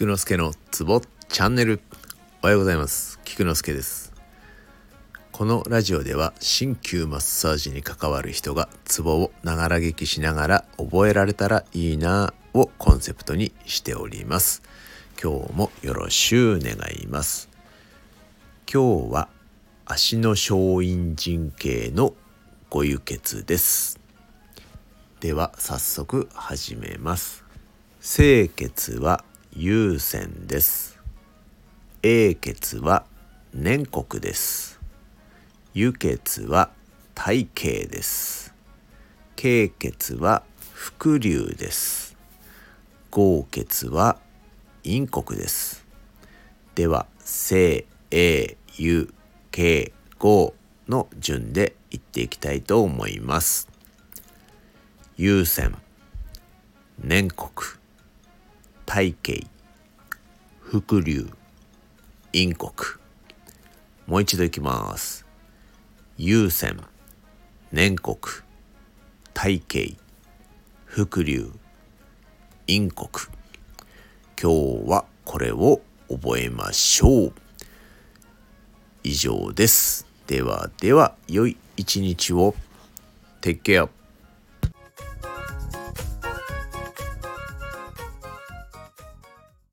菊之助のツボチャンネル。おはようございます。菊之助です。このラジオでは鍼灸マッサージに関わる人がツボをながら聞きしながら覚えられたらいいなをコンセプトにしております。今日もよろしゅう願います。今日は足の小陰神経のご輸血です。では早速始めます。清血は有線です。英血は粘国です。輸血は体形です。経血は伏流です。合血は陰国です。では清英輸経合の順で言っていきたいと思います。優先。粘国体系伏流陰国もう一度いきます。優先粘国体系伏流陰国今日はこれを覚えましょう。以上です。ではでは良い一日を。Take care